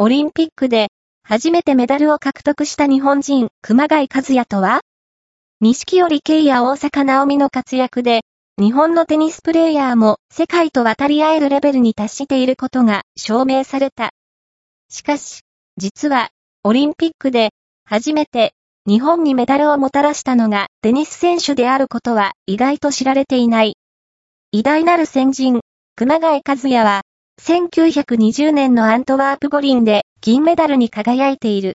オリンピックで初めてメダルを獲得した日本人、熊谷和也とは？錦織圭や大阪直美の活躍で、日本のテニスプレーヤーも世界と渡り合えるレベルに達していることが証明された。しかし、実は、オリンピックで初めて日本にメダルをもたらしたのがテニス選手であることは意外と知られていない。偉大なる先人、熊谷和也は、1920年のアントワープ五輪で銀メダルに輝いている。